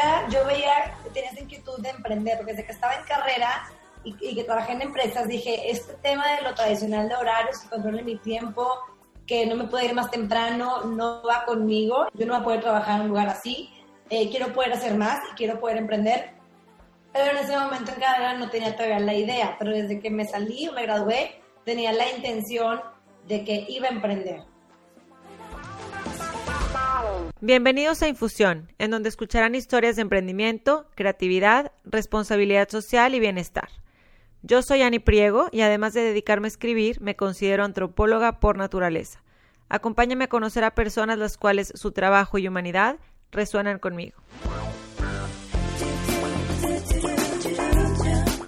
carrera yo veía que tenía esa inquietud de emprender, porque desde que estaba en carrera y, que trabajé en empresas, dije, este tema de lo tradicional de horarios, que controle mi tiempo, que no me puedo ir más temprano, no va conmigo, yo no voy a poder trabajar en un lugar así, eh, quiero poder hacer más y quiero poder emprender. Pero en ese momento en carrera no tenía todavía la idea, pero desde que me salí me gradué, tenía la intención de que iba a emprender. Bienvenidos a Infusión, en donde escucharán historias de emprendimiento, creatividad, responsabilidad social y bienestar. Yo soy Ani Priego y además de dedicarme a escribir, me considero antropóloga por naturaleza. Acompáñame a conocer a personas las cuales su trabajo y humanidad resuenan conmigo.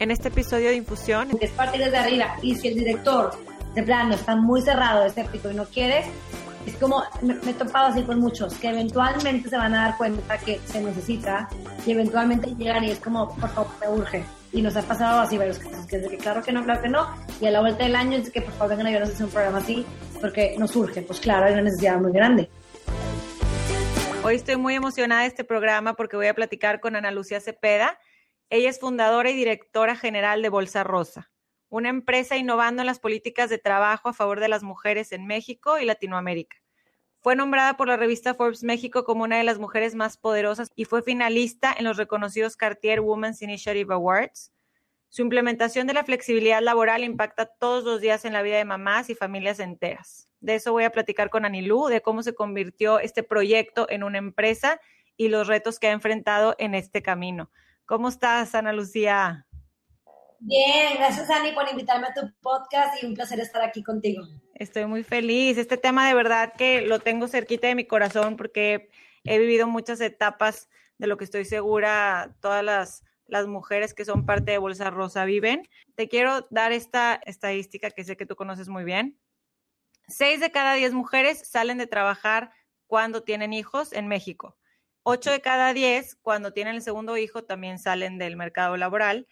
En este episodio de Infusión... Es partir desde arriba y si el director de plano está muy cerrado, escéptico y no quiere, es como, me, he topado así con muchos, que eventualmente se van a dar cuenta que se necesita y eventualmente llegan y es como, por favor, me urge. Y nos ha pasado así varios casos, que es que claro que no, claro que no, y a la vuelta del año es que por favor vengan a ayudarnos a hacer un programa así, porque nos urge. Pues claro, hay una necesidad muy grande. Hoy estoy muy emocionada de este programa porque voy a platicar con Ana Lucía Cepeda. Ella es fundadora y directora general de Bolsa Rosa una empresa innovando en las políticas de trabajo a favor de las mujeres en México y Latinoamérica. Fue nombrada por la revista Forbes México como una de las mujeres más poderosas y fue finalista en los reconocidos Cartier Women's Initiative Awards. Su implementación de la flexibilidad laboral impacta todos los días en la vida de mamás y familias enteras. De eso voy a platicar con Anilú, de cómo se convirtió este proyecto en una empresa y los retos que ha enfrentado en este camino. ¿Cómo estás, Ana Lucía? Bien, gracias Ani por invitarme a tu podcast y un placer estar aquí contigo. Estoy muy feliz. Este tema de verdad que lo tengo cerquita de mi corazón porque he vivido muchas etapas de lo que estoy segura todas las, las mujeres que son parte de Bolsa Rosa viven. Te quiero dar esta estadística que sé que tú conoces muy bien. Seis de cada diez mujeres salen de trabajar cuando tienen hijos en México. Ocho de cada diez cuando tienen el segundo hijo también salen del mercado laboral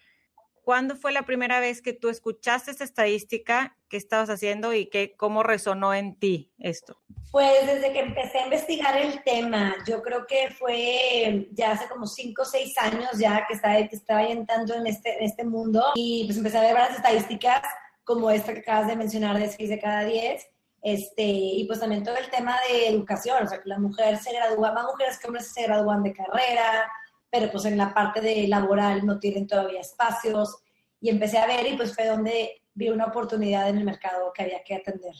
¿Cuándo fue la primera vez que tú escuchaste esta estadística que estabas haciendo y que, cómo resonó en ti esto? Pues desde que empecé a investigar el tema, yo creo que fue ya hace como cinco o seis años ya que estaba, que estaba entrando en este, en este mundo y pues empecé a ver varias estadísticas como esta que acabas de mencionar de 6 de cada 10. Este, y pues también todo el tema de educación, o sea, que la mujer se gradúa, más mujeres que hombres se gradúan de carrera, pero pues en la parte de laboral no tienen todavía espacios y empecé a ver y pues fue donde vi una oportunidad en el mercado que había que atender.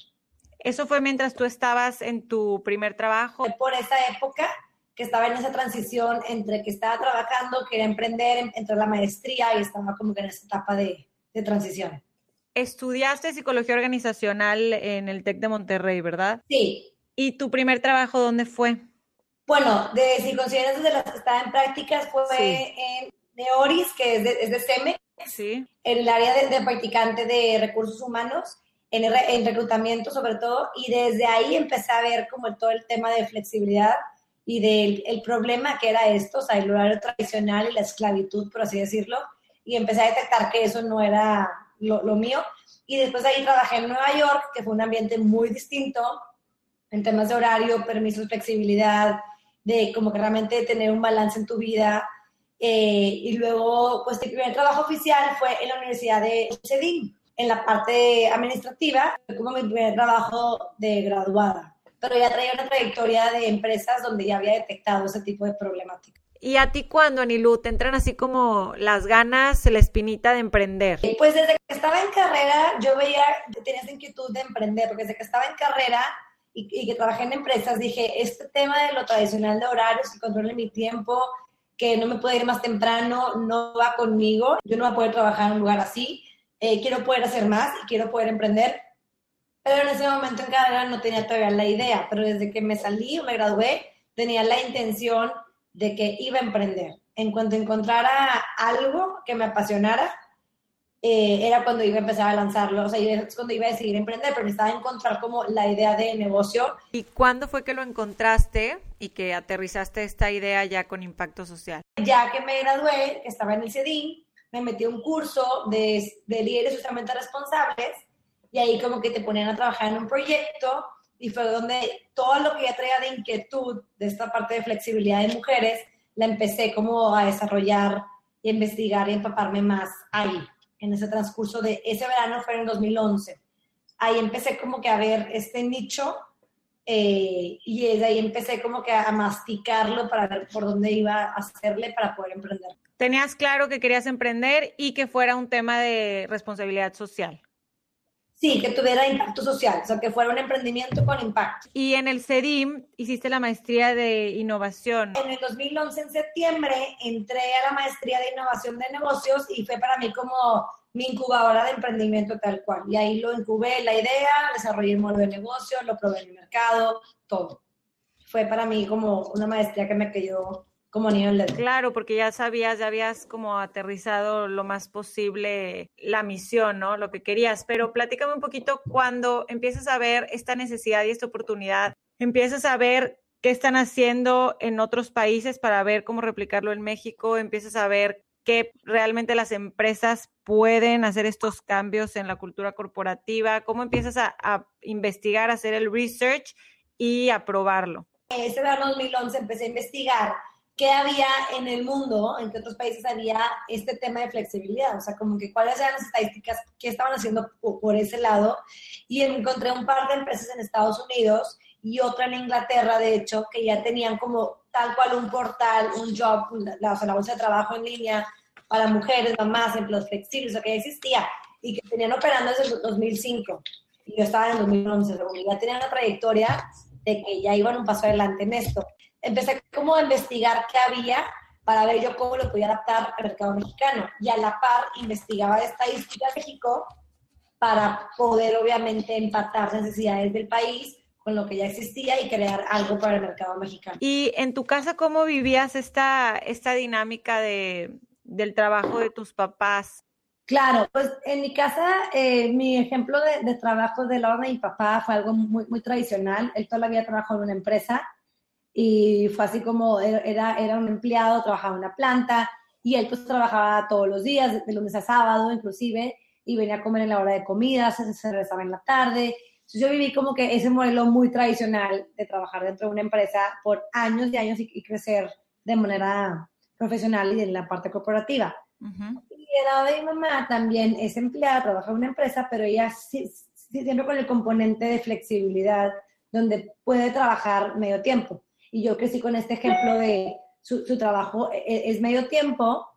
¿Eso fue mientras tú estabas en tu primer trabajo? Por esa época que estaba en esa transición entre que estaba trabajando, quería emprender, entró la maestría y estaba como que en esa etapa de, de transición. Estudiaste psicología organizacional en el TEC de Monterrey, ¿verdad? Sí. ¿Y tu primer trabajo dónde fue? Bueno, de, si consideras desde las que estaba en prácticas, fue en Neoris, que es de, es de CEME, sí. en el área de, practicante de recursos humanos, en, en, reclutamiento sobre todo, y desde ahí empecé a ver como todo el tema de flexibilidad y del el problema que era esto, o sea, el horario tradicional y la esclavitud, por así decirlo, y empecé a detectar que eso no era lo, lo mío. Y después de ahí trabajé en Nueva York, que fue un ambiente muy distinto en temas de horario, permisos, flexibilidad, de como que realmente tener un balance en tu vida. Eh, y luego, pues mi primer trabajo oficial fue en la Universidad de CEDIN, en la parte administrativa, como mi primer trabajo de graduada. Pero ya traía una trayectoria de empresas donde ya había detectado ese tipo de problemática. ¿Y a ti cuándo, Anilu, te entran así como las ganas, la espinita de emprender? Pues desde que estaba en carrera, yo veía, tenía esa inquietud de emprender, porque desde que estaba en carrera, y, que trabajé en empresas, dije, este tema de lo tradicional de horarios, que controle mi tiempo, que no me puedo ir más temprano, no va conmigo. Yo no voy a poder trabajar en un lugar así. Eh, quiero poder hacer más y quiero poder emprender. Pero en ese momento en carrera no tenía todavía la idea, pero desde que me salí o me gradué, tenía la intención de que iba a emprender. En cuanto encontrara algo que me apasionara, eh, era cuando iba a empezar a lanzarlo, o sea, es cuando iba a decidir emprender, pero necesitaba encontrar como la idea de negocio. ¿Y cuándo fue que lo encontraste y que aterrizaste esta idea ya con impacto social? Ya que me gradué, estaba en el CEDIN, me metí a un curso de, de líderes socialmente responsables y ahí como que te ponían a trabajar en un proyecto y fue donde todo lo que ya traía de inquietud de esta parte de flexibilidad de mujeres, la empecé como a desarrollar y investigar y empaparme más ahí, en ese transcurso de ese verano fue en 2011. Ahí empecé como que a ver este nicho eh, y desde ahí empecé como que a masticarlo para ver por dónde iba a hacerle para poder emprender. Tenías claro que querías emprender y que fuera un tema de responsabilidad social. Sí, que tuviera impacto social, o sea, que fuera un emprendimiento con impacto. Y en el CEDIM hiciste la maestría de innovación. En el 2011, en septiembre, entré a la maestría de innovación de negocios y fue para mí como mi incubadora de emprendimiento tal cual. Y ahí lo incubé la idea, desarrollé el modelo de negocio, lo probé en el mercado, todo. Fue para mí como una maestría que me quedó como nivel de... Claro, porque ya sabías, ya habías como aterrizado lo más posible la misión, ¿no? Lo que querías. Pero platícame un poquito cuando empiezas a ver esta necesidad y esta oportunidad, empiezas a ver qué están haciendo en otros países para ver cómo replicarlo en México, empiezas a ver que realmente las empresas pueden hacer estos cambios en la cultura corporativa, cómo empiezas a, a investigar, a hacer el research y a probarlo. Ese verano 2011 empecé a investigar qué había en el mundo, en qué otros países había este tema de flexibilidad, o sea, como que cuáles eran las estadísticas que estaban haciendo por ese lado. Y encontré un par de empresas en Estados Unidos y otra en Inglaterra, de hecho, que ya tenían como tal cual un portal, un job, la, o sea, la bolsa de trabajo en línea para mujeres, mamás, empleos flexibles, o sea, que existía y que tenían operando desde el 2005. Y yo estaba en 2011, o ya tenían una trayectoria de que ya iban un paso adelante en esto empecé como a investigar qué había para ver yo cómo lo podía adaptar al mercado mexicano. Y a la par investigaba estadística de México para poder obviamente empatar necesidades del país con lo que ya existía y crear algo para el mercado mexicano. ¿Y en tu casa cómo vivías esta, esta dinámica de, del trabajo de tus papás? Claro, pues en mi casa eh, mi ejemplo de, de, trabajo de la de mi papá fue algo muy, muy tradicional. Él toda la vida trabajó en una empresa y fue así como era, era un empleado, trabajaba en una planta y él pues trabajaba todos los días, de lunes a sábado inclusive, y venía a comer en la hora de comida, se, se regresaba en la tarde. Entonces yo viví como que ese modelo muy tradicional de trabajar dentro de una empresa por años y años y, crecer de manera profesional y en la parte corporativa. Y el de mi mamá también es empleada, trabaja en una empresa, pero ella sí, siempre con el componente de flexibilidad, donde puede trabajar medio tiempo y yo crecí con este ejemplo de su, trabajo e, e, es medio tiempo,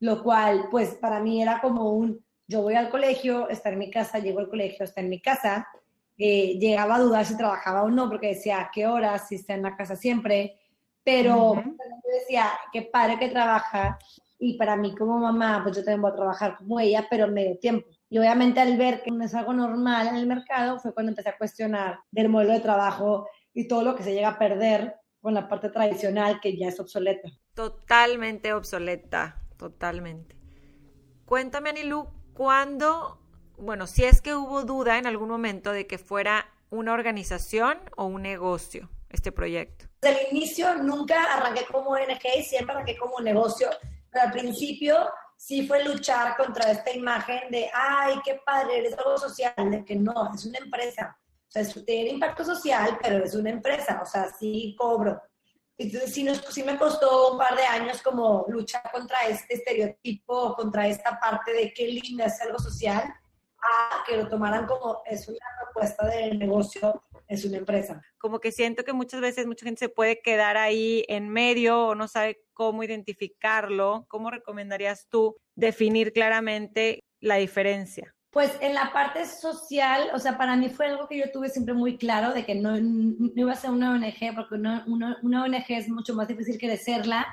lo cual pues para mí era como un, yo voy al colegio, está en mi casa, llego al colegio, está en mi casa, eh, llegaba a dudar si trabajaba o no, porque decía, ¿a qué horas? Si está en la casa siempre, pero yo decía, qué padre que trabaja, y para mí como mamá, pues yo también voy a trabajar como ella, pero medio tiempo. Y obviamente al ver que no es algo normal en el mercado, fue cuando empecé a cuestionar del modelo de trabajo y todo lo que se llega a perder con la parte tradicional que ya es obsoleta. Totalmente obsoleta, totalmente. Cuéntame, Anilu, ¿cuándo, bueno, si es que hubo duda en algún momento de que fuera una organización o un negocio este proyecto? Desde el inicio nunca arranqué como ONG siempre arranqué como un negocio, pero al principio sí fue luchar contra esta imagen de, ay, qué padre, eres algo social, de que no, es una empresa. O sea, tiene impacto social, pero es una empresa, o sea, sí cobro. Entonces, sí, nos, sí me costó un par de años como luchar contra este estereotipo, contra esta parte de qué lindo es algo social, a que lo tomaran como es una propuesta del negocio, es una empresa. Como que siento que muchas veces mucha gente se puede quedar ahí en medio o no sabe cómo identificarlo. ¿Cómo recomendarías tú definir claramente la diferencia? Pues en la parte social, o sea, para mí fue algo que yo tuve siempre muy claro de que no, iba a ser una ONG, porque una, una, ONG es mucho más difícil crecerla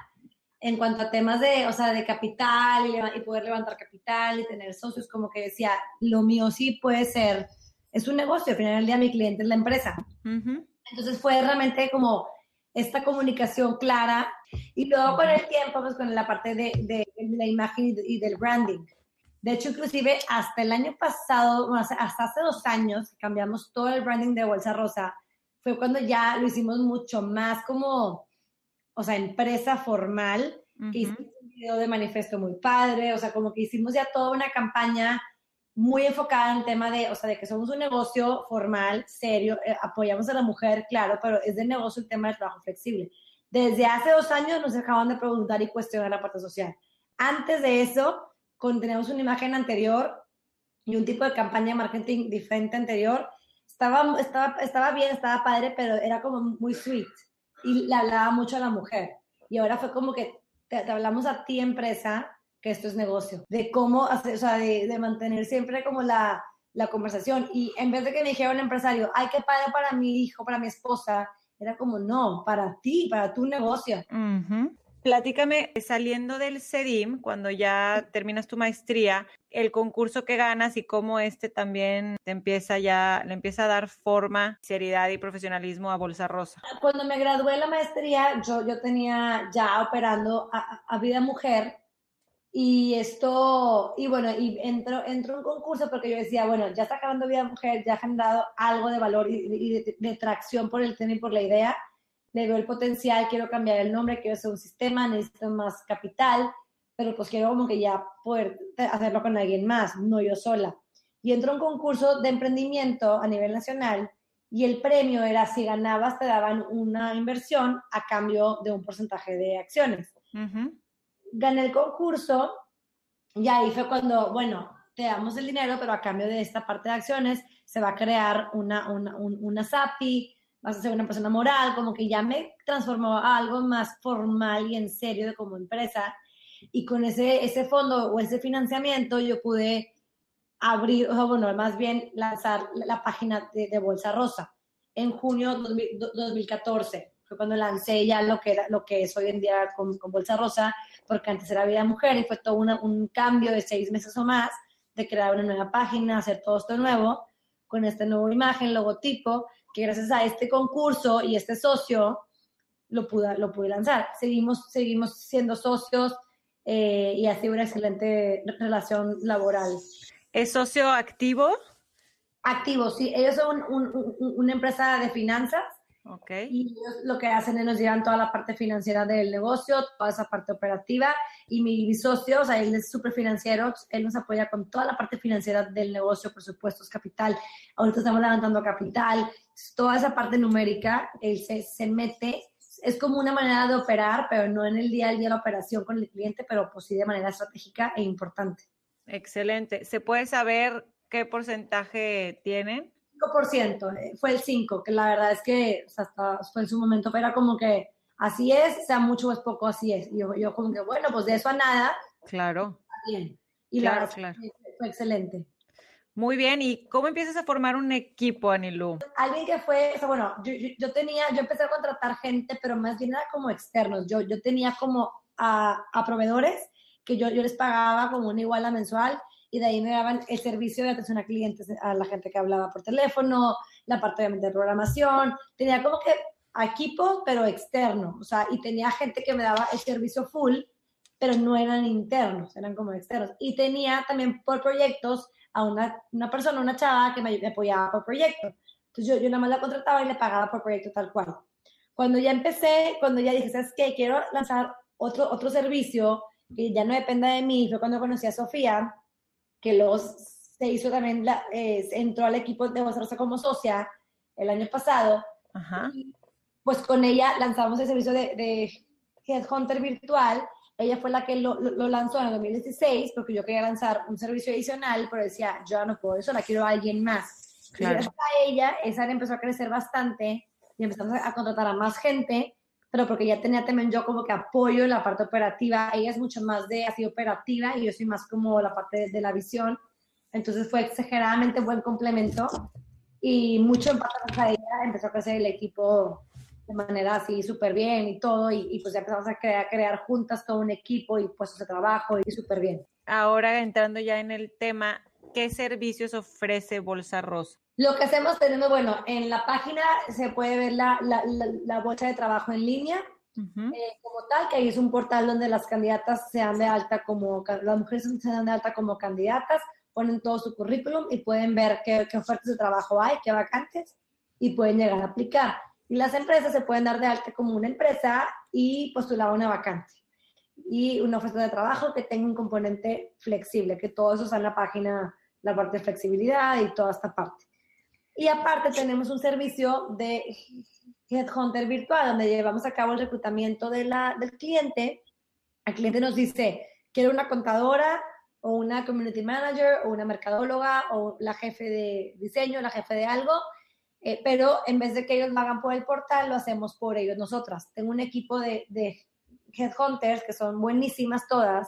en cuanto a temas de, o sea, de capital y, poder levantar capital y tener socios, como que decía, lo mío sí puede ser, es un negocio, al final del día mi cliente es la empresa. Entonces fue realmente como esta comunicación clara. Y luego con el tiempo, pues con la parte de, de la imagen y del branding de hecho, inclusive hasta el año pasado, hasta hace dos años, cambiamos todo el branding de Bolsa Rosa, fue cuando ya lo hicimos mucho más como, o sea, empresa formal, hicimos un video de manifiesto muy padre, o sea, como que hicimos ya toda una campaña muy enfocada en el tema de, o sea, de que somos un negocio formal, serio, eh, apoyamos a la mujer, claro, pero es de negocio el tema del trabajo flexible. Desde hace dos años nos dejaban de preguntar y cuestionar la parte social. Antes de eso, teníamos una imagen anterior y un tipo de campaña de marketing diferente anterior, estaba, estaba, estaba bien, estaba padre, pero era como muy sweet y le hablaba mucho a la mujer. Y ahora fue como que te, hablamos a ti, empresa, que esto es negocio, de cómo hacer, o sea, de, de mantener siempre como la, la, conversación. Y en vez de que me dijera un empresario, ay, qué padre para mi hijo, para mi esposa, era como, no, para ti, para tu negocio. Platícame, saliendo del CEDIM, cuando ya terminas tu maestría, el concurso que ganas y cómo este también te empieza ya, le empieza a dar forma, seriedad y profesionalismo a Bolsa Rosa. Cuando me gradué la maestría, yo, yo tenía ya operando a, Vida Mujer y esto, y bueno, y entró, entró un concurso porque yo decía, bueno, ya está acabando Vida Mujer, ya ha generado algo de valor y, de, de tracción por el tema y por la idea le veo el potencial, quiero cambiar el nombre, quiero hacer un sistema, necesito más capital, pero pues quiero como que ya poder hacerlo con alguien más, no yo sola. Y entró un concurso de emprendimiento a nivel nacional y el premio era si ganabas te daban una inversión a cambio de un porcentaje de acciones. Gané el concurso y ahí fue cuando, bueno, te damos el dinero, pero a cambio de esta parte de acciones se va a crear una, una, una SAPI, vas a ser una persona moral, como que ya me transformó a algo más formal y en serio de como empresa. Y con ese, ese fondo o ese financiamiento yo pude abrir, o bueno, más bien lanzar la, página de, Bolsa Rosa en junio de 2014. Fue cuando lancé ya lo que, era, lo que es hoy en día con, Bolsa Rosa, porque antes era Vida Mujer y fue todo un cambio de seis meses o más de crear una nueva página, hacer todo esto nuevo, con esta nueva imagen, logotipo, que gracias a este concurso y este socio lo pude, lo pude lanzar. Seguimos, seguimos siendo socios eh, y ha sido una excelente relación laboral. ¿Es socio activo? Activo, sí. Ellos son una empresa de finanzas. Okay. Y ellos lo que hacen es nos llevan toda la parte financiera del negocio, toda esa parte operativa. Y mi, socio, o sea, él es súper financiero, él nos apoya con toda la parte financiera del negocio, presupuestos, capital. Ahorita estamos levantando capital, toda esa parte numérica, él se, se mete, es como una manera de operar, pero no en el día a día la operación con el cliente, pero pues sí de manera estratégica e importante. Excelente. ¿Se puede saber qué porcentaje tienen? 5%, eh, fue el 5, que la verdad es que hasta fue en su momento, pero era como que así es, sea mucho o es poco, así es. Y yo, yo como que, bueno, pues de eso a nada. Claro. Bien. Y la verdad fue excelente. Muy bien, ¿y cómo empiezas a formar un equipo, Anilú? Alguien que fue, o sea, bueno, yo, yo, tenía, yo empecé a contratar gente, pero más bien era como externos. Yo, yo tenía como a, a proveedores que yo, yo les pagaba como una iguala mensual y de ahí me daban el servicio de atención a clientes, a la gente que hablaba por teléfono, la parte de programación. Tenía como que equipo, pero externo, o sea, y tenía gente que me daba el servicio full, pero no eran internos, eran como externos. Y tenía también por proyectos a una, una persona, una chava que me, apoyaba por proyecto. Entonces yo, yo nada más la contrataba y le pagaba por proyecto tal cual. Cuando ya empecé, cuando ya dije, ¿sabes qué? Quiero lanzar otro, otro servicio que ya no dependa de mí, fue cuando conocí a Sofía, que luego se hizo también, la, eh, entró al equipo de Rosa como socia el año pasado. Ajá. pues con ella lanzamos el servicio de, de Headhunter virtual ella fue la que lo, lanzó en el 2016 porque yo quería lanzar un servicio adicional, pero decía, yo no puedo eso, la quiero a alguien más. Claro. Y gracias a ella, esa empezó a crecer bastante y empezamos a, contratar a más gente, pero porque ya tenía también yo como que apoyo en la parte operativa. Ella es mucho más de así operativa y yo soy más como la parte de, la visión. Entonces fue exageradamente buen complemento y mucho en a ella empezó a crecer el equipo de manera así súper bien y todo, y, pues ya empezamos a crear, crear juntas todo un equipo y puestos de trabajo y súper bien. Ahora entrando ya en el tema, ¿qué servicios ofrece Bolsa Rosa? Lo que hacemos tenemos, bueno, en la página se puede ver la, la, la, bolsa de trabajo en línea, eh, como tal, que ahí es un portal donde las candidatas se dan de alta como, las mujeres se dan de alta como candidatas, ponen todo su currículum y pueden ver qué, qué ofertas de trabajo hay, qué vacantes, y pueden llegar a aplicar. Y las empresas se pueden dar de alta como una empresa y postular una vacante. Y una oferta de trabajo que tenga un componente flexible, que todo eso está en la página, la parte de flexibilidad y toda esta parte. Y aparte tenemos un servicio de Headhunter virtual, donde llevamos a cabo el reclutamiento de la, del cliente. El cliente nos dice, quiero una contadora o una community manager o una mercadóloga o la jefe de diseño, la jefe de algo, eh, pero en vez de que ellos lo hagan por el portal, lo hacemos por ellos nosotras. Tengo un equipo de, de headhunters que son buenísimas todas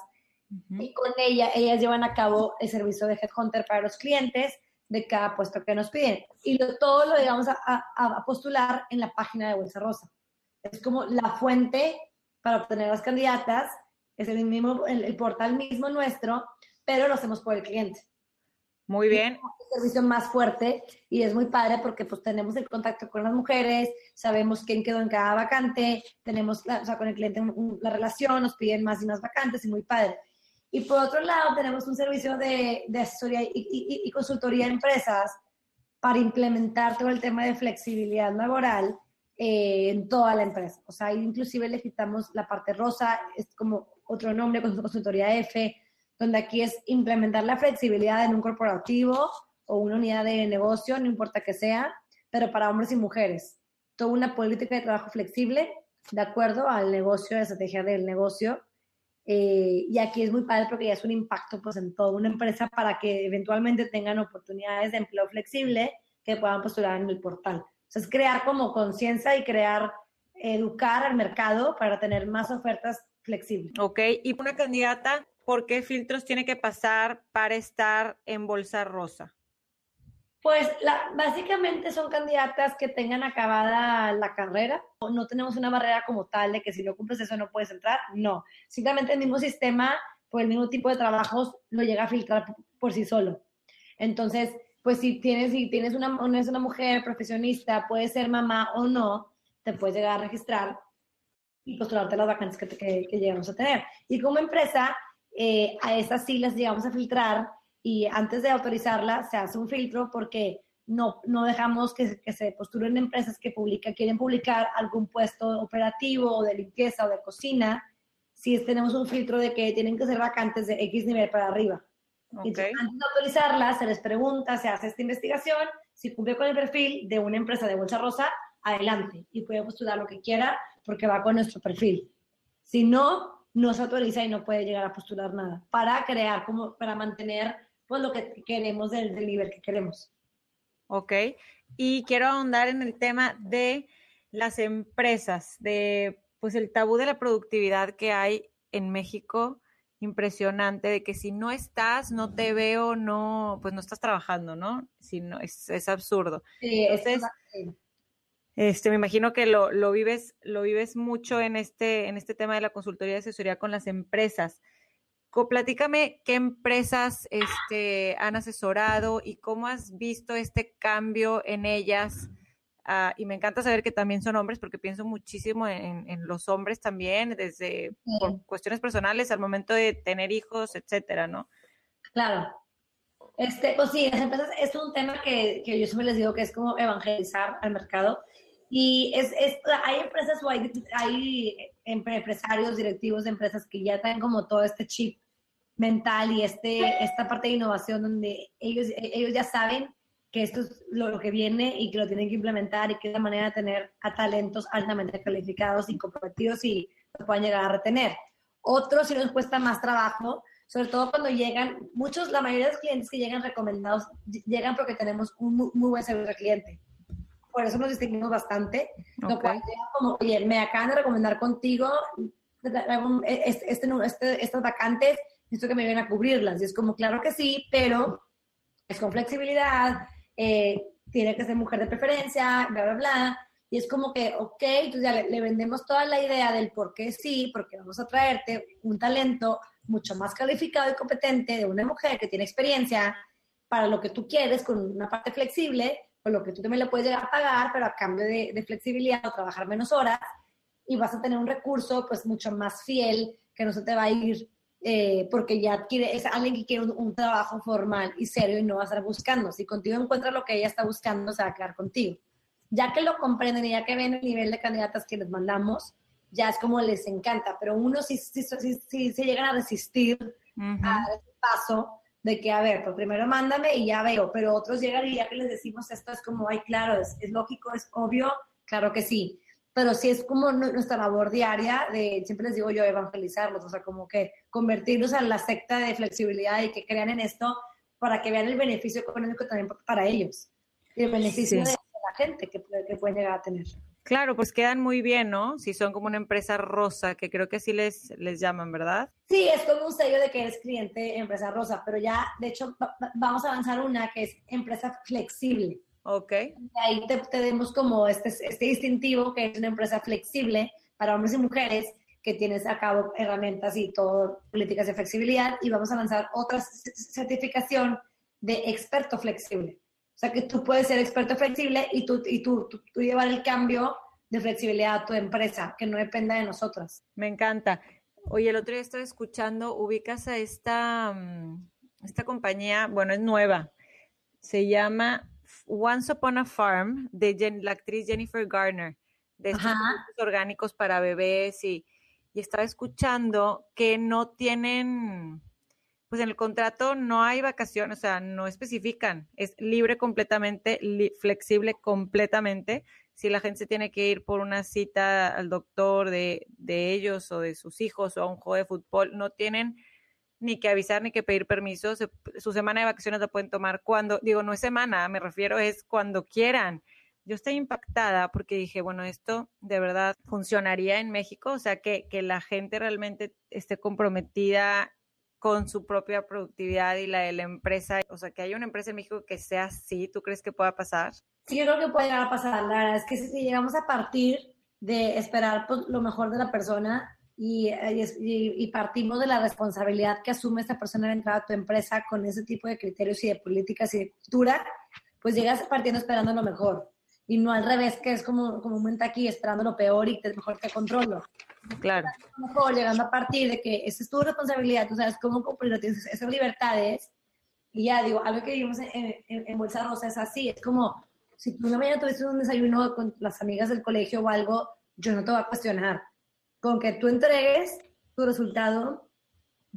y con ella, ellas llevan a cabo el servicio de headhunter para los clientes de cada puesto que nos piden. Y todo lo digamos a, a, postular en la página de Bolsa Rosa. Es como la fuente para obtener las candidatas, es el mismo, el, portal mismo nuestro, pero lo hacemos por el cliente. Muy bien. Es el servicio más fuerte y es muy padre porque pues tenemos el contacto con las mujeres, sabemos quién quedó en cada vacante, tenemos o sea, con el cliente la relación, nos piden más y más vacantes y muy padre. Y por otro lado, tenemos un servicio de, de asesoría y, consultoría a empresas para implementar todo el tema de flexibilidad laboral eh, en toda la empresa. O sea, inclusive le quitamos la parte rosa, es como otro nombre, consultoría F, donde aquí es implementar la flexibilidad en un corporativo o una unidad de negocio, no importa que sea, pero para hombres y mujeres. Toda una política de trabajo flexible de acuerdo al negocio, a la estrategia del negocio eh, y aquí es muy padre porque ya es un impacto pues en toda una empresa para que eventualmente tengan oportunidades de empleo flexible que puedan postular en el portal. Entonces, es crear como conciencia y crear, educar al mercado para tener más ofertas flexibles. Ok, y una candidata, ¿por qué filtros tiene que pasar para estar en Bolsa Rosa? Pues básicamente son candidatas que tengan acabada la carrera. No tenemos una barrera como tal de que si no cumples eso no puedes entrar. No, simplemente el mismo sistema, pues el mismo tipo de trabajos lo llega a filtrar por sí solo. Entonces, pues si tienes, si tienes una, una mujer profesionista, puede ser mamá o no, te puedes llegar a registrar y postularte las vacantes que, que, llegamos a tener. Y como empresa, eh, a esas sí las llegamos a filtrar y antes de autorizarla se hace un filtro porque no, no dejamos que, que se postulen empresas que publica, quieren publicar algún puesto operativo o de limpieza o de cocina si tenemos un filtro de que tienen que ser vacantes de X nivel para arriba. Entonces, antes de autorizarla, se les pregunta, se hace esta investigación, si cumple con el perfil de una empresa de Bolsa Rosa, adelante y puede postular lo que quiera porque va con nuestro perfil. Si no, no se autoriza y no puede llegar a postular nada para crear, como para mantener pues lo que queremos del, nivel que queremos. Ok, y quiero ahondar en el tema de las empresas, de pues el tabú de la productividad que hay en México, impresionante, de que si no estás, no te veo, no, pues no estás trabajando, ¿no? Si no, es, es absurdo. Sí, Entonces, este, me imagino que lo, lo, vives, lo vives mucho en este, en este tema de la consultoría de asesoría con las empresas. Platícame qué empresas este, han asesorado y cómo has visto este cambio en ellas. Ah, y me encanta saber que también son hombres, porque pienso muchísimo en, los hombres también, desde por cuestiones personales al momento de tener hijos, etcétera, ¿no? Claro. Este, pues sí, las empresas es un tema que, que yo siempre les digo que es como evangelizar al mercado. Y es, es, hay empresas o hay, hay empresarios, directivos de empresas que ya traen como todo este chip mental y este, esta parte de innovación donde ellos, ellos ya saben que esto es lo, que viene y que lo tienen que implementar y que es la manera de tener a talentos altamente calificados y comprometidos y lo puedan llegar a retener. Otros sí nos cuesta más trabajo, sobre todo cuando llegan, muchos, la mayoría de los clientes que llegan recomendados, llegan porque tenemos un muy, buen servicio al cliente. Por eso nos distinguimos bastante. como, oye, me acaban de recomendar contigo este, este, este, estas vacantes, esto que me vienen a cubrirlas. Y es como, claro que sí, pero es con flexibilidad, eh, tiene que ser mujer de preferencia, bla, bla, bla. Y es como que, ok, entonces ya le, vendemos toda la idea del por qué sí, porque vamos a traerte un talento mucho más calificado y competente de una mujer que tiene experiencia para lo que tú quieres, con una parte flexible, con lo que tú también le puedes llegar a pagar, pero a cambio de, de flexibilidad o trabajar menos horas, y vas a tener un recurso pues mucho más fiel, que no se te va a ir eh, porque ya quiere, es alguien que quiere un, trabajo formal y serio y no va a estar buscando. Si contigo encuentra lo que ella está buscando, se va a quedar contigo. Ya que lo comprenden y ya que ven el nivel de candidatas que les mandamos, ya es como les encanta, pero uno sí, sí, sí, sí se llegan a resistir a ese paso de que, a ver, pues primero mándame y ya veo, pero otros llegan y ya que les decimos esto es como, ay, claro, es, es lógico, es obvio, claro que sí, pero sí es como nuestra labor diaria de, siempre les digo yo, evangelizarlos, o sea, como que convertirlos en la secta de flexibilidad y que crean en esto para que vean el beneficio económico también para ellos y el beneficio de la gente que, que pueden llegar a tener. Claro, pues quedan muy bien, ¿no? Si son como una empresa rosa, que creo que así les, les llaman, ¿verdad? Sí, es como un sello de que eres cliente empresa rosa, pero ya, de hecho, vamos a avanzar una que es empresa flexible. Ok. ahí te, tenemos como este, este distintivo que es una empresa flexible para hombres y mujeres que tienes a cabo herramientas y todo, políticas de flexibilidad y vamos a lanzar otra certificación de experto flexible. O sea, que tú puedes ser experto flexible y tú, y tú, tú, llevar el cambio de flexibilidad a tu empresa, que no dependa de nosotras. Me encanta. Oye, el otro día estoy escuchando, ubicas a esta, mm, esta compañía, bueno, es nueva, se llama Once Upon a Farm, de la actriz Jennifer Garner, de estos orgánicos para bebés y, y estaba escuchando que no tienen pues en el contrato no hay vacaciones, o sea, no especifican, es libre completamente, flexible completamente. Si la gente se tiene que ir por una cita al doctor de, de, ellos o de sus hijos o a un juego de fútbol, no tienen ni que avisar ni que pedir permiso. su semana de vacaciones la pueden tomar cuando, digo, no es semana, me refiero es cuando quieran. Yo estoy impactada porque dije, bueno, esto de verdad funcionaría en México, o sea, que, que la gente realmente esté comprometida con su propia productividad y la de la empresa. O sea, que haya una empresa en México que sea así, ¿tú crees que pueda pasar? Sí, yo creo que puede llegar a pasar. La verdad es que si llegamos a partir de esperar pues, lo mejor de la persona y, y, partimos de la responsabilidad que asume esta persona de entrar a tu empresa con ese tipo de criterios y de políticas y de cultura, pues llegas partiendo esperando lo mejor y no al revés, que es como, como un aquí esperando lo peor y te, mejor te controlo. Claro. Mejor llegando a partir de que esa es tu responsabilidad, tú sabes cómo cumplir, tienes esas libertades. Y ya digo, algo que vimos en, en, Bolsa Rosa es así, es como, si tú una mañana tuviste un desayuno con las amigas del colegio o algo, yo no te voy a cuestionar. Con que tú entregues tu resultado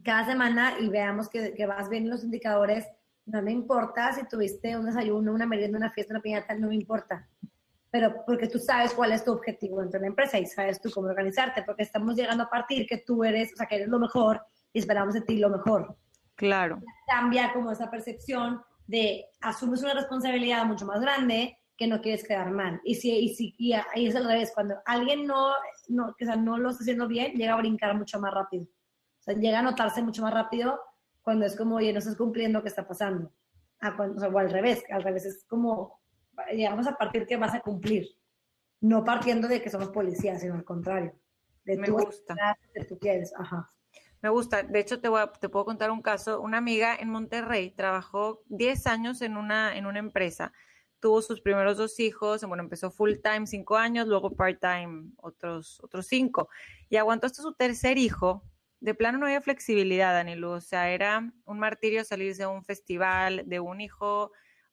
cada semana y veamos que, que vas bien los indicadores, no me importa si tuviste un desayuno, una merienda, una fiesta, una piñata, no me importa. Pero porque tú sabes cuál es tu objetivo dentro de la empresa y sabes tú cómo organizarte, porque estamos llegando a partir que tú eres, o sea, que eres lo mejor y esperamos de ti lo mejor. Claro. Cambia como esa percepción de asumes una responsabilidad mucho más grande que no quieres quedar mal. Y si, y si y ahí es al revés, cuando alguien no, no, o sea, no lo está haciendo bien, llega a brincar mucho más rápido. O sea, llega a notarse mucho más rápido cuando es como, oye, no estás cumpliendo, ¿qué está pasando? A cuando, o, sea, o al revés, al revés es como, llegamos a partir que vas a cumplir, no partiendo de que somos policías, sino al contrario. De Me gusta. Que tú quieres, ajá. Me gusta. De hecho, te, voy te puedo contar un caso. Una amiga en Monterrey trabajó 10 años en una, en una empresa. Tuvo sus primeros dos hijos. Bueno, empezó full time, cinco años, luego part time, otros, otros cinco. Y aguantó hasta su tercer hijo de plano no había flexibilidad, Danilu. O sea, era un martirio salirse de un festival, de un hijo,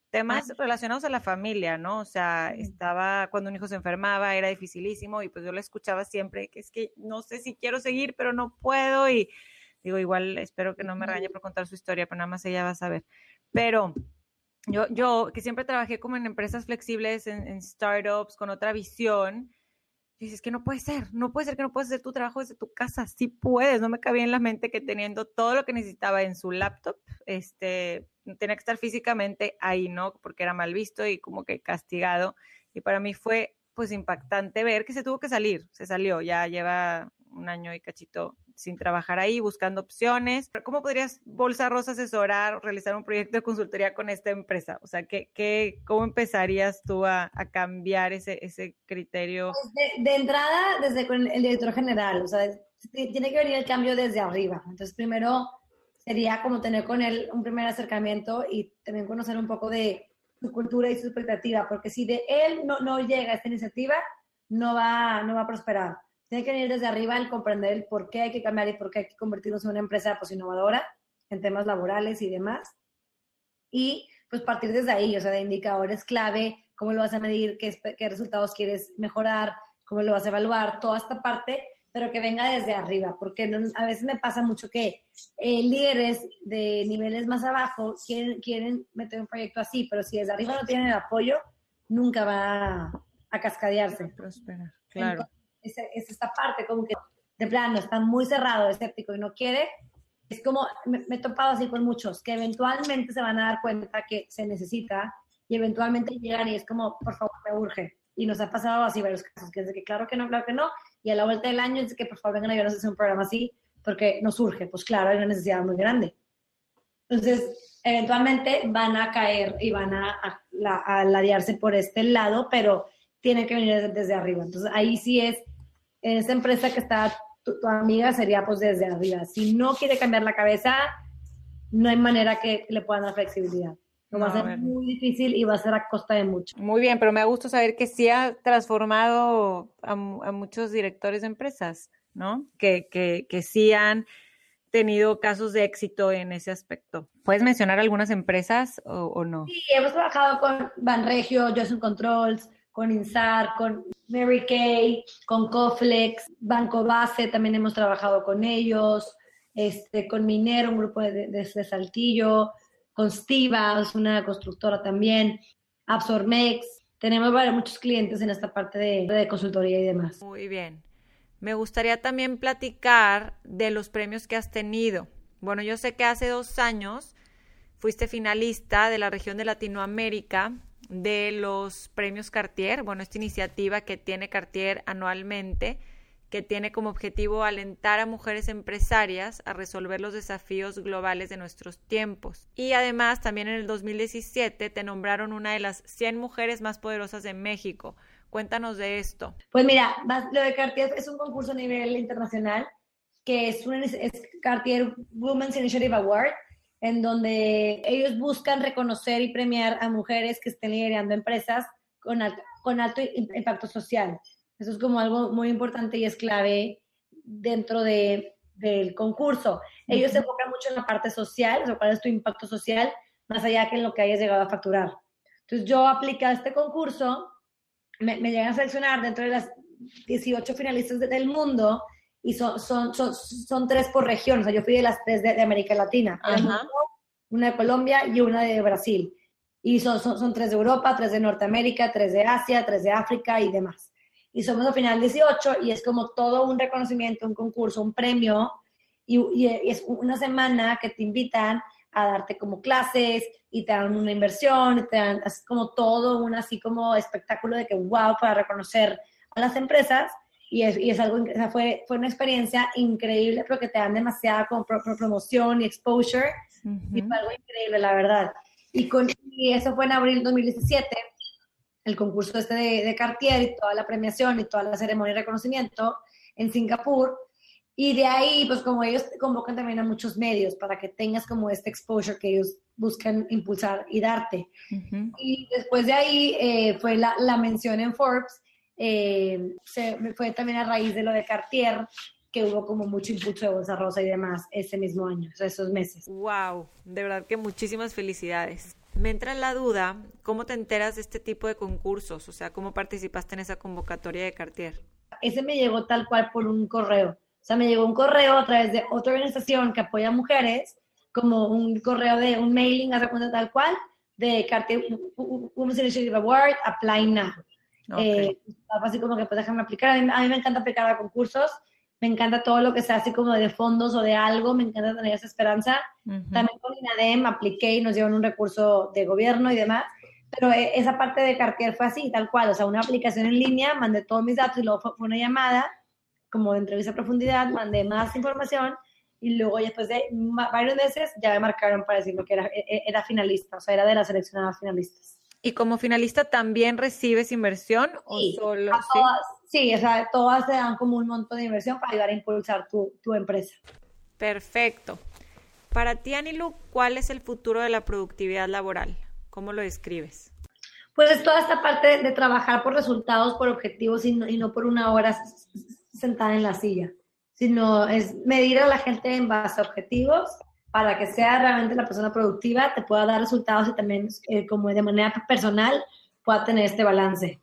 temas ah. relacionados a la familia, ¿no? O sea, estaba, cuando un hijo se enfermaba, era dificilísimo y pues yo le escuchaba siempre que es que no sé si quiero seguir, pero no puedo y digo, igual espero que no me regañe por contar su historia, pero nada más ella va a saber. Pero yo, yo que siempre trabajé como en empresas flexibles, en, en startups, con otra visión, dices que no puede ser, no puede ser que no puedas hacer tu trabajo desde tu casa, sí puedes, no me cabía en la mente que teniendo todo lo que necesitaba en su laptop, este, tenía que estar físicamente ahí, ¿no? Porque era mal visto y como que castigado. Y para mí fue pues impactante ver que se tuvo que salir, se salió, ya lleva un año y cachito sin trabajar ahí, buscando opciones. ¿Cómo podrías Bolsa Rosa asesorar realizar un proyecto de consultoría con esta empresa? O sea, ¿qué, qué, ¿cómo empezarías tú a, cambiar ese, ese criterio? Pues de, entrada, desde el director general, o sea, tiene que venir el cambio desde arriba. Entonces, primero sería como tener con él un primer acercamiento y también conocer un poco de su cultura y su expectativa, porque si de él no, no llega esta iniciativa, no va, no va a prosperar. Tiene que venir desde arriba el comprender el por qué hay que cambiar y por qué hay que convertirnos en una empresa pues, innovadora en temas laborales y demás. Y pues partir desde ahí, o sea, de indicadores clave, cómo lo vas a medir, qué, qué resultados quieres mejorar, cómo lo vas a evaluar, toda esta parte, pero que venga desde arriba, porque a veces me pasa mucho que eh, líderes de niveles más abajo quieren, quieren meter un proyecto así, pero si desde arriba no tienen el apoyo, nunca va a, cascadearse. Prosperar, claro. Es, esta parte, como que de plano está muy cerrado, escéptico y no quiere. Es como, me, me he topado así con muchos, que eventualmente se van a dar cuenta que se necesita y eventualmente llegan y es como, por favor, me urge. Y nos ha pasado así varios casos, que es de que claro que no, claro que no, y a la vuelta del año es de que por favor vengan a ayudarnos a hacer un programa así, porque nos urge, pues claro, hay una necesidad muy grande. Entonces, eventualmente van a caer y van a, a, ladearse por este lado, pero tiene que venir desde, arriba. Entonces, ahí sí es, en esa empresa que está tu, tu, amiga, sería pues desde arriba. Si no quiere cambiar la cabeza, no hay manera que le puedan dar flexibilidad va a ser muy difícil y va a ser a costa de mucho. Muy bien, pero me gusta saber que sí ha transformado a, muchos directores de empresas, ¿no? Que, que, que, sí han tenido casos de éxito en ese aspecto. ¿Puedes mencionar algunas empresas o, no? Sí, hemos trabajado con Banregio, Johnson Controls, con Insar, con Mary Kay, con Coflex, Banco Base, también hemos trabajado con ellos, este, con Minero, un grupo de, de Saltillo, con es una constructora también, Absormex. Tenemos muchos clientes en esta parte de, de consultoría y demás. Muy bien. Me gustaría también platicar de los premios que has tenido. Bueno, yo sé que hace dos años fuiste finalista de la región de Latinoamérica de los premios Cartier, bueno, esta iniciativa que tiene Cartier anualmente que tiene como objetivo alentar a mujeres empresarias a resolver los desafíos globales de nuestros tiempos. Y además, también en el 2017 te nombraron una de las 100 mujeres más poderosas de México. Cuéntanos de esto. Pues mira, lo de Cartier es un concurso a nivel internacional que es, un, Cartier Women's Initiative Award, en donde ellos buscan reconocer y premiar a mujeres que estén liderando empresas con con alto impacto social. Eso es como algo muy importante y es clave dentro de, del concurso. Ellos se enfocan mucho en la parte social, o sea, cuál es tu impacto social, más allá que en lo que hayas llegado a facturar. Entonces yo apliqué a este concurso, me, me llegan a seleccionar dentro de las 18 finalistas del mundo y son, son, son, son, tres por región, o sea, yo fui de las tres de, América Latina, una de Colombia y una de Brasil. Y son, son, son tres de Europa, tres de Norteamérica, tres de Asia, tres de África y demás. Y somos al final 18 y es como todo un reconocimiento, un concurso, un premio y, es una semana que te invitan a darte como clases y te dan una inversión y te dan es como todo un así como espectáculo de que wow para reconocer a las empresas y es, y es algo, fue, fue una experiencia increíble porque te dan demasiada como promoción y exposure y fue algo increíble la verdad. Y, con, y eso fue en abril 2017 el concurso este de, Cartier y toda la premiación y toda la ceremonia de reconocimiento en Singapur. Y de ahí, pues como ellos convocan también a muchos medios para que tengas como este exposure que ellos buscan impulsar y darte. Y después de ahí eh, fue la, la, mención en Forbes, eh, se, fue también a raíz de lo de Cartier, que hubo como mucho impulso de Bolsa Rosa y demás ese mismo año, o sea, esos meses. ¡Wow! De verdad que muchísimas felicidades. Me entra la duda, ¿cómo te enteras de este tipo de concursos? O sea, ¿cómo participaste en esa convocatoria de Cartier? Ese me llegó tal cual por un correo. O sea, me llegó un correo a través de otra organización que apoya a mujeres, como un correo de un mailing, hace cuenta tal cual, de Cartier Women's Initiative Award, Apply Now. Eh, así como que pues déjame aplicar. A mí, a mí, me encanta aplicar a concursos. Me encanta todo lo que sea así como de fondos o de algo, me encanta tener esa esperanza. También con INADEM apliqué y nos dieron un recurso de gobierno y demás, pero eh, esa parte de Cartier fue así, tal cual, o sea, una aplicación en línea, mandé todos mis datos y luego fue una llamada, como de entrevista a profundidad, mandé más información y luego después de varios meses ya me marcaron para decirme que era, e, e, era finalista, o sea, era de las seleccionadas finalistas. ¿Y como finalista también recibes inversión o solo? sí, o sea, todas te dan como un montón de inversión para ayudar a impulsar tu, tu empresa. Perfecto. Para ti, Anilu, ¿cuál es el futuro de la productividad laboral? ¿Cómo lo describes? Pues es toda esta parte de, trabajar por resultados, por objetivos y no, y no por una hora sentada en la silla, sino es medir a la gente en base a objetivos para que sea realmente la persona productiva, te pueda dar resultados y también eh, como de manera personal pueda tener este balance.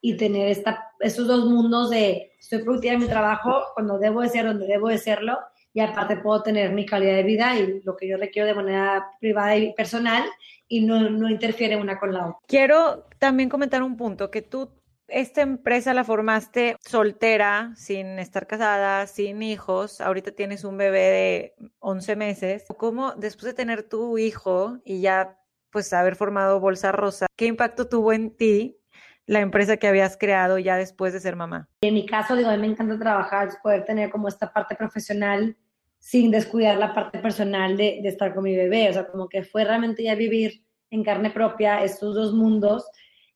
y tener esta, esos dos mundos de estoy productiva en mi trabajo cuando debo de ser donde debo de serlo y aparte puedo tener mi calidad de vida y lo que yo requiero de manera privada y personal y no, no interfiere una con la otra. Quiero también comentar un punto, que tú esta empresa la formaste soltera, sin estar casada, sin hijos. Ahorita tienes un bebé de 11 meses. ¿Cómo después de tener tu hijo y ya pues haber formado Bolsa Rosa, qué impacto tuvo en ti la empresa que habías creado ya después de ser mamá? En mi caso, digo, a mí me encanta trabajar, poder tener como esta parte profesional sin descuidar la parte personal de, de estar con mi bebé. O sea, como que fue realmente ya vivir en carne propia estos dos mundos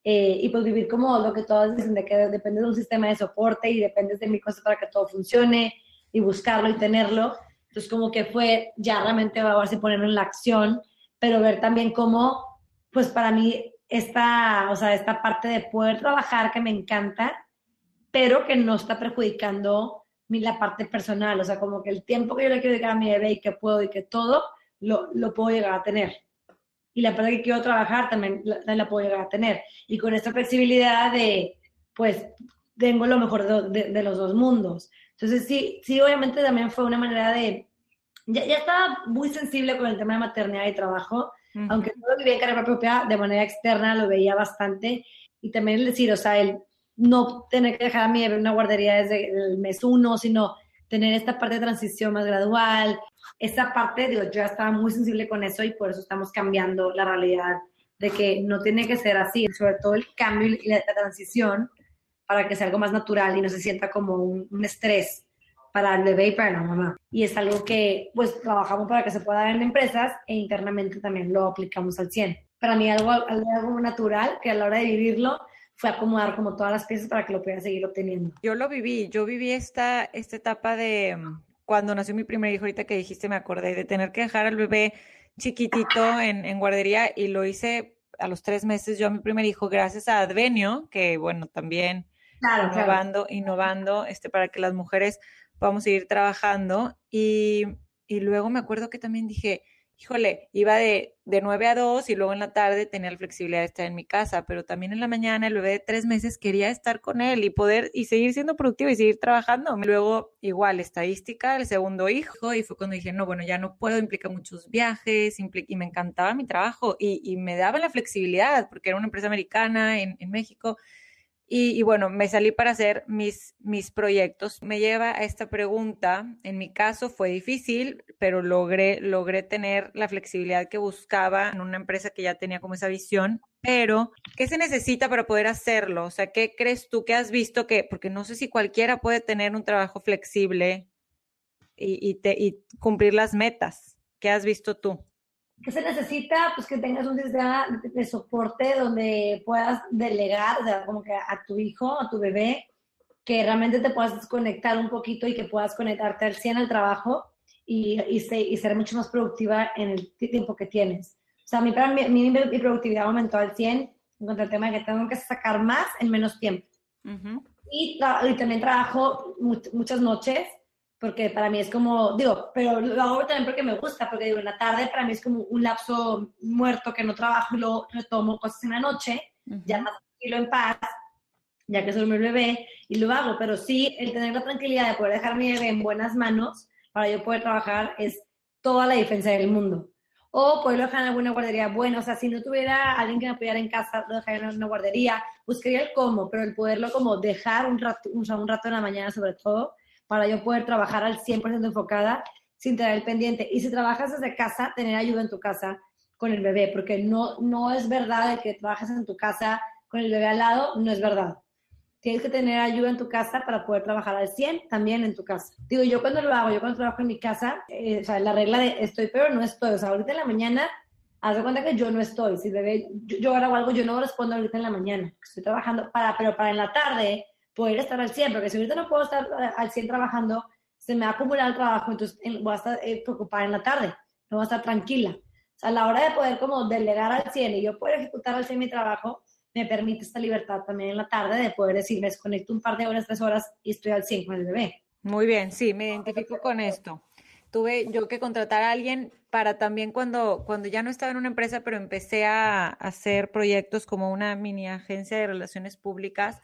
eh, y pues vivir como lo que todas dicen, de que depende de un sistema de soporte y depende de mi cosa para que todo funcione y buscarlo y tenerlo. Entonces como que fue ya realmente ver si ponerlo en la acción, pero ver también cómo, pues para mí esta, o sea, esta parte de poder trabajar que me encanta, pero que no está perjudicando mi, la parte personal, o sea, como que el tiempo que yo le quiero dedicar a mi bebé y que puedo y que todo, lo, lo puedo llegar a tener. Y la parte que quiero trabajar también la, la, puedo llegar a tener. Y con esta flexibilidad de, pues, tengo lo mejor de, de, los dos mundos. Entonces, sí, sí, obviamente también fue una manera de... Ya, ya estaba muy sensible con el tema de maternidad y trabajo, aunque no lo vivía en carrera propia, de manera externa lo veía bastante. Y también el decir, o sea, el no tener que dejar a mi bebé en una guardería desde el mes uno, sino tener esta parte de transición más gradual. Esta parte, digo, yo estaba muy sensible con eso y por eso estamos cambiando la realidad de que no tiene que ser así, sobre todo el cambio y la, transición para que sea algo más natural y no se sienta como un, estrés para el bebé y para la mamá. Y es algo que pues trabajamos para que se pueda dar en empresas e internamente también lo aplicamos al 100. Para mí algo, algo natural que a la hora de vivirlo fue acomodar como todas las piezas para que lo pudiera seguir obteniendo. Yo lo viví, yo viví esta, esta etapa de cuando nació mi primer hijo, ahorita que dijiste me acordé de tener que dejar al bebé chiquitito en, en guardería y lo hice a los tres meses yo a mi primer hijo gracias a Advenio, que bueno, también claro, innovando, claro. innovando, este, para que las mujeres vamos a ir trabajando. Y, y, luego me acuerdo que también dije, híjole, iba de, de 9 a 2 y luego en la tarde tenía la flexibilidad de estar en mi casa, pero también en la mañana el bebé de tres meses quería estar con él y poder y seguir siendo productiva y seguir trabajando. Luego, igual, estadística, el segundo hijo, y fue cuando dije, no, bueno, ya no puedo, implica muchos viajes, implica, y me encantaba mi trabajo y, y, me daba la flexibilidad porque era una empresa americana en, en México y, bueno, me salí para hacer mis, mis proyectos. Me lleva a esta pregunta. En mi caso fue difícil, pero logré, logré tener la flexibilidad que buscaba en una empresa que ya tenía como esa visión. Pero, ¿qué se necesita para poder hacerlo? O sea, ¿qué crees tú que has visto que, porque no sé si cualquiera puede tener un trabajo flexible y, y, te, y cumplir las metas? ¿Qué has visto tú? ¿Qué se necesita? Pues que tengas un sistema de soporte donde puedas delegar, o sea, como que a tu hijo, a tu bebé, que realmente te puedas desconectar un poquito y que puedas conectarte al 100 al trabajo y, y, se, y ser mucho más productiva en el tiempo que tienes. O sea, mi, mi, mi productividad aumentó al 100 en cuanto al tema de que tengo que sacar más en menos tiempo. Uh -huh. y, y, también trabajo muchas noches porque para mí es como, digo, pero lo hago también porque me gusta, porque digo, en la tarde para mí es como un lapso muerto que no trabajo y lo retomo cosas en la noche, uh -huh. ya más tranquilo, en paz, ya que soy mi bebé, y lo hago, pero sí, el tener la tranquilidad de poder dejar mi bebé en buenas manos para yo poder trabajar es toda la diferencia del mundo. O poderlo dejar en alguna guardería buena, o sea, si no tuviera alguien que me apoyara en casa, lo dejaría en una guardería, buscaría el cómo, pero el poderlo como dejar un rato, un rato en la mañana sobre todo, para yo poder trabajar al 100% enfocada sin tener el pendiente. Y si trabajas desde casa, tener ayuda en tu casa con el bebé, porque no, no es verdad que trabajes en tu casa con el bebé al lado, no es verdad. Tienes que tener ayuda en tu casa para poder trabajar al 100 también en tu casa. Digo, yo cuando lo hago, yo cuando trabajo en mi casa, eh, o sea, la regla de estoy pero no estoy. O sea, ahorita en la mañana, haz de cuenta que yo no estoy. Si el bebé, yo hago algo, yo no respondo ahorita en la mañana. Estoy trabajando para, pero para en la tarde, poder estar al 100, porque si ahorita no puedo estar eh, al 100 trabajando, se me va a acumular el trabajo, entonces voy a estar eh, preocupada en la tarde, no voy a estar tranquila. O sea, a la hora de poder como delegar al 100 y yo poder ejecutar al 100 mi trabajo, me permite esta libertad también en la tarde de poder decir, me desconecto un par de horas, tres horas y estoy al 100 con el bebé. Muy bien, sí, me identifico con esto. Tuve yo que contratar a alguien para también cuando, cuando ya no estaba en una empresa, pero empecé a hacer proyectos como una mini agencia de relaciones públicas,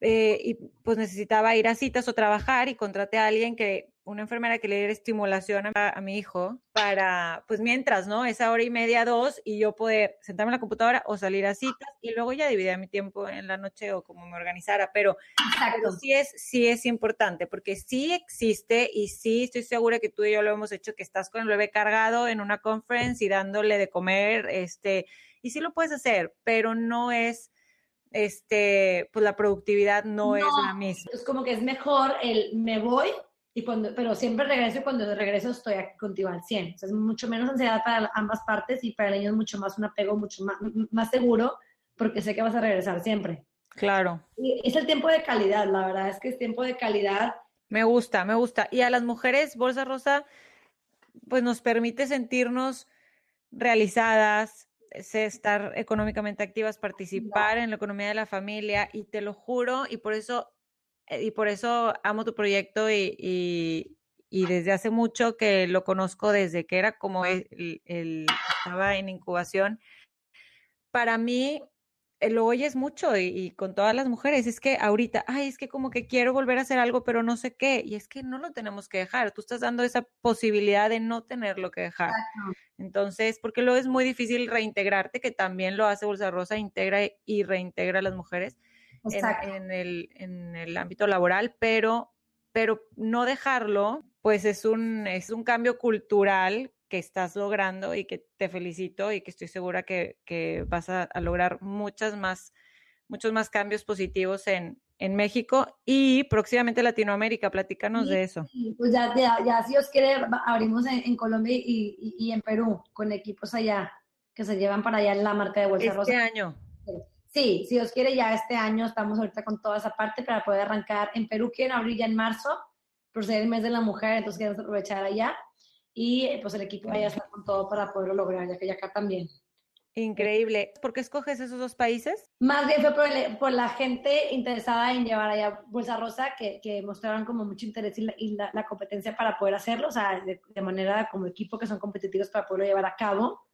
eh, y pues necesitaba ir a citas o trabajar y contraté a alguien que una enfermera que le diera estimulación a, mi hijo para, pues mientras, ¿no? Esa hora y media, dos, y yo poder sentarme en la computadora o salir a citas y luego ya dividir mi tiempo en la noche o como me organizara, pero, sí, es, sí es importante porque sí existe y sí estoy segura que tú y yo lo hemos hecho, que estás con el bebé cargado en una conference y dándole de comer, este, y sí lo puedes hacer, pero no es este, pues la productividad no, es la misma. Es como que es mejor el me voy y cuando, pero siempre regreso y cuando regreso estoy aquí contigo al 100. O sea, es mucho menos ansiedad para ambas partes y para el niño es mucho más un apego mucho más, más seguro porque sé que vas a regresar siempre. Claro. Y es el tiempo de calidad, la verdad es que es tiempo de calidad. Me gusta, me gusta. Y a las mujeres, Bolsa Rosa, pues nos permite sentirnos realizadas, estar económicamente activas, participar en la economía de la familia y te lo juro y por eso eh, y por eso amo tu proyecto y, desde hace mucho que lo conozco desde que era como el, estaba en incubación. Para mí, eh, lo oyes mucho y, con todas las mujeres, es que ahorita, ay, es que como que quiero volver a hacer algo, pero no sé qué, y es que no lo tenemos que dejar, tú estás dando esa posibilidad de no tenerlo que dejar. Entonces, porque luego es muy difícil reintegrarte, que también lo hace Bolsa Rosa, integra y reintegra a las mujeres en, el, en el ámbito laboral, pero, pero no dejarlo, pues es un, es un cambio cultural que estás logrando y que te felicito y que estoy segura que, que vas a, lograr muchas más, muchos más cambios positivos en, en México y próximamente Latinoamérica. Platícanos de eso. Pues ya, ya, ya, si os quiere, abrimos en, Colombia y, y, en Perú con equipos allá que se llevan para allá en la marca de Bolsa este Rosa. Este año sí, si Dios quiere, ya este año estamos ahorita con toda esa parte para poder arrancar. En Perú quieren abrir ya en marzo, por ser el mes de la mujer, entonces queremos aprovechar allá. Y pues el equipo ya está con todo para poderlo lograr, ya que ya acá también. Increíble. ¿Por qué escoges esos dos países? Más bien fue por, la gente interesada en llevar allá Bolsa Rosa, que, que mostraron como mucho interés y, la, competencia para poder hacerlo, o sea, de, manera como equipo que son competitivos para poderlo llevar a cabo.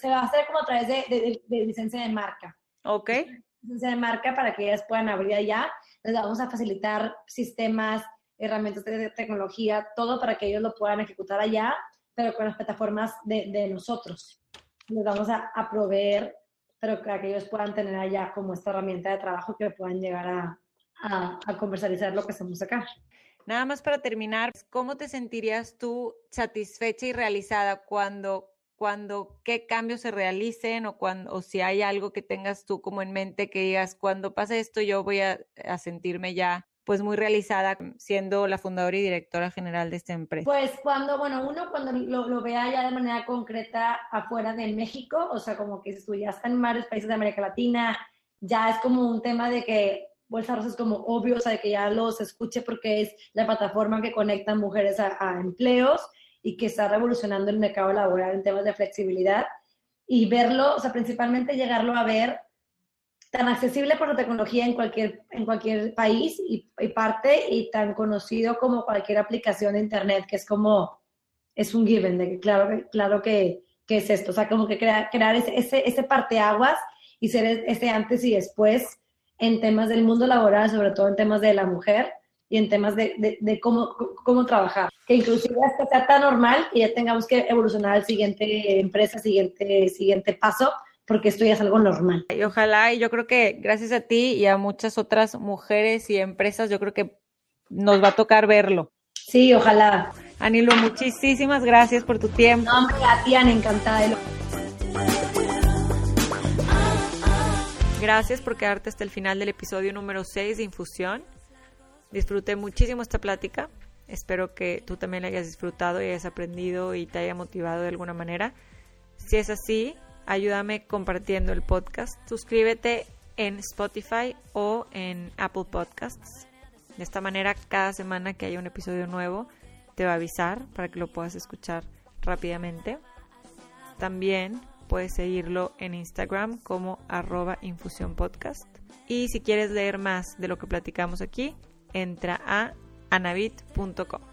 Se va a hacer como a través de, de licencia de marca. Ok. de marca para que ellas puedan abrir allá. Les vamos a facilitar sistemas, herramientas de tecnología, todo para que ellos lo puedan ejecutar allá, pero con las plataformas de nosotros. Les vamos a, a, proveer, pero para que ellos puedan tener allá como esta herramienta de trabajo que puedan llegar a, a, a conversalizar lo que hacemos acá. Nada más para terminar, ¿cómo te sentirías tú satisfecha y realizada cuando cuando qué cambios se realicen o cuando o si hay algo que tengas tú como en mente que digas cuando pase esto yo voy a, sentirme ya pues muy realizada siendo la fundadora y directora general de esta empresa? Pues cuando, bueno, uno cuando lo, vea ya de manera concreta afuera de México, o sea, como que tú ya está en varios países de América Latina, ya es como un tema de que Bolsa Rosa es como obvio, o sea, de que ya los escuche porque es la plataforma que conecta mujeres a empleos y que está revolucionando el mercado laboral en temas de flexibilidad y verlo, o sea, principalmente llegarlo a ver tan accesible por la tecnología en cualquier, en cualquier país y, parte y tan conocido como cualquier aplicación de Internet, que es como, es un given, de que claro, claro que, que es esto, o sea, como que crear, crear ese, ese, ese parteaguas y ser ese antes y después en temas del mundo laboral, sobre todo en temas de la mujer, y en temas de, de, cómo, cómo trabajar. Que inclusive hasta sea tan normal que ya tengamos que evolucionar al siguiente empresa, siguiente, siguiente paso, porque esto ya es algo normal. Y ojalá, y yo creo que gracias a ti y a muchas otras mujeres y empresas, yo creo que nos va a tocar verlo. Sí, ojalá. Anilo, muchísimas gracias por tu tiempo. No, hombre, a ti, encantada de lo... Gracias por quedarte hasta el final del episodio número 6 de Infusión. Disfruté muchísimo esta plática. Espero que tú también la hayas disfrutado y hayas aprendido y te haya motivado de alguna manera. Si es así, ayúdame compartiendo el podcast. Suscríbete en Spotify o en Apple Podcasts. De esta manera, cada semana que haya un episodio nuevo, te va a avisar para que lo puedas escuchar rápidamente. También puedes seguirlo en Instagram como arroba. Y si quieres leer más de lo que platicamos aquí, entra a anabit.com.